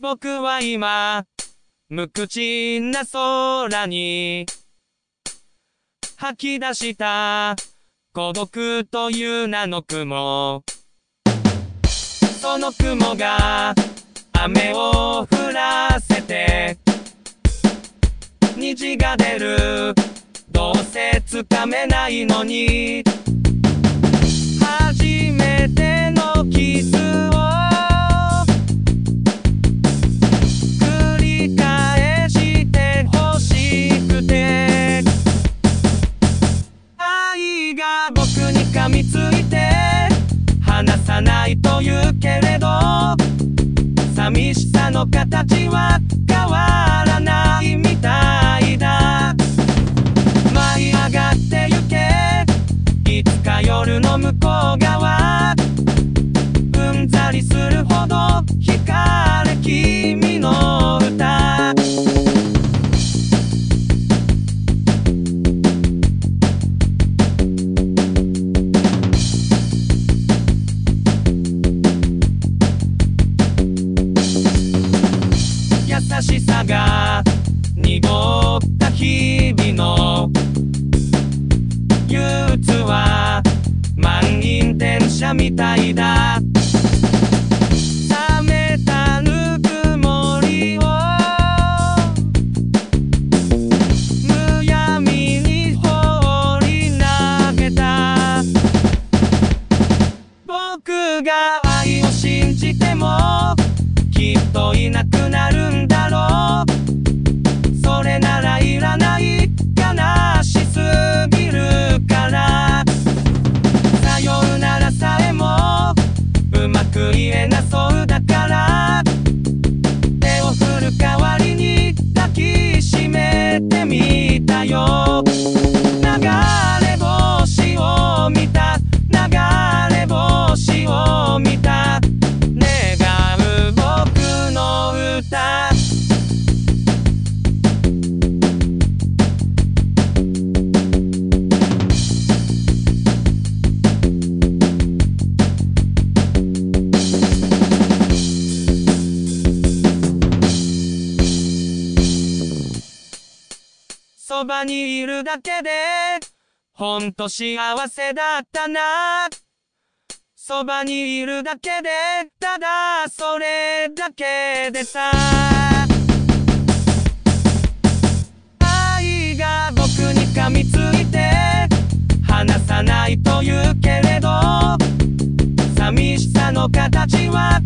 僕は今、無口な空に、吐き出した、孤独という名の雲。その雲が、雨を降らせて、虹が出る。どうせつかめないのに、ないと言うけれど寂しさの形は変わらないみたいだ。優しさが濁った日々の憂鬱は満員電車みたいだ。の歌そばにいるだけで、ほんと幸せだったな。そばにいるだけで、ただそれだけでさ。愛が僕に噛みついて、離さないと言うけれど、寂しさの形は